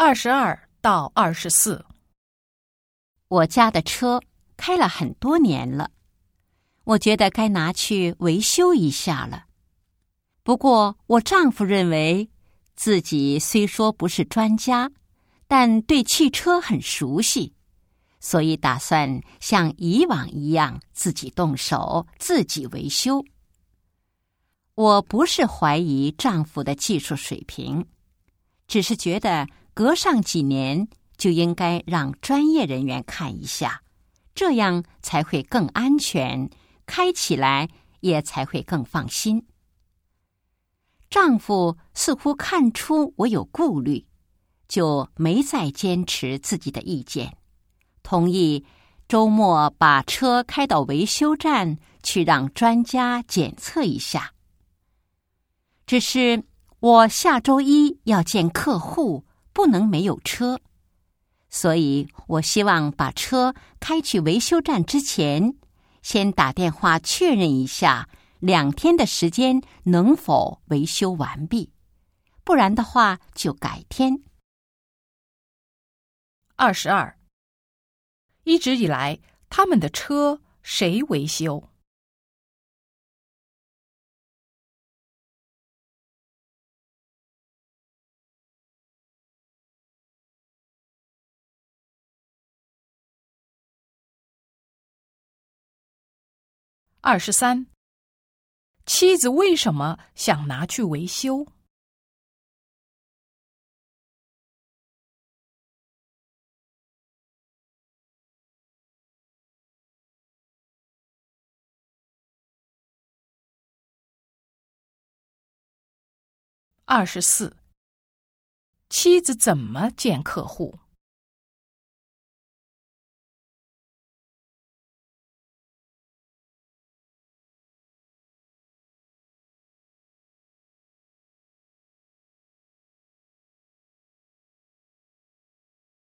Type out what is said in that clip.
二十二到二十四，我家的车开了很多年了，我觉得该拿去维修一下了。不过，我丈夫认为自己虽说不是专家，但对汽车很熟悉，所以打算像以往一样自己动手、自己维修。我不是怀疑丈夫的技术水平，只是觉得。隔上几年就应该让专业人员看一下，这样才会更安全，开起来也才会更放心。丈夫似乎看出我有顾虑，就没再坚持自己的意见，同意周末把车开到维修站去让专家检测一下。只是我下周一要见客户。不能没有车，所以我希望把车开去维修站之前，先打电话确认一下两天的时间能否维修完毕，不然的话就改天。二十二，一直以来他们的车谁维修？二十三，妻子为什么想拿去维修？二十四，妻子怎么见客户？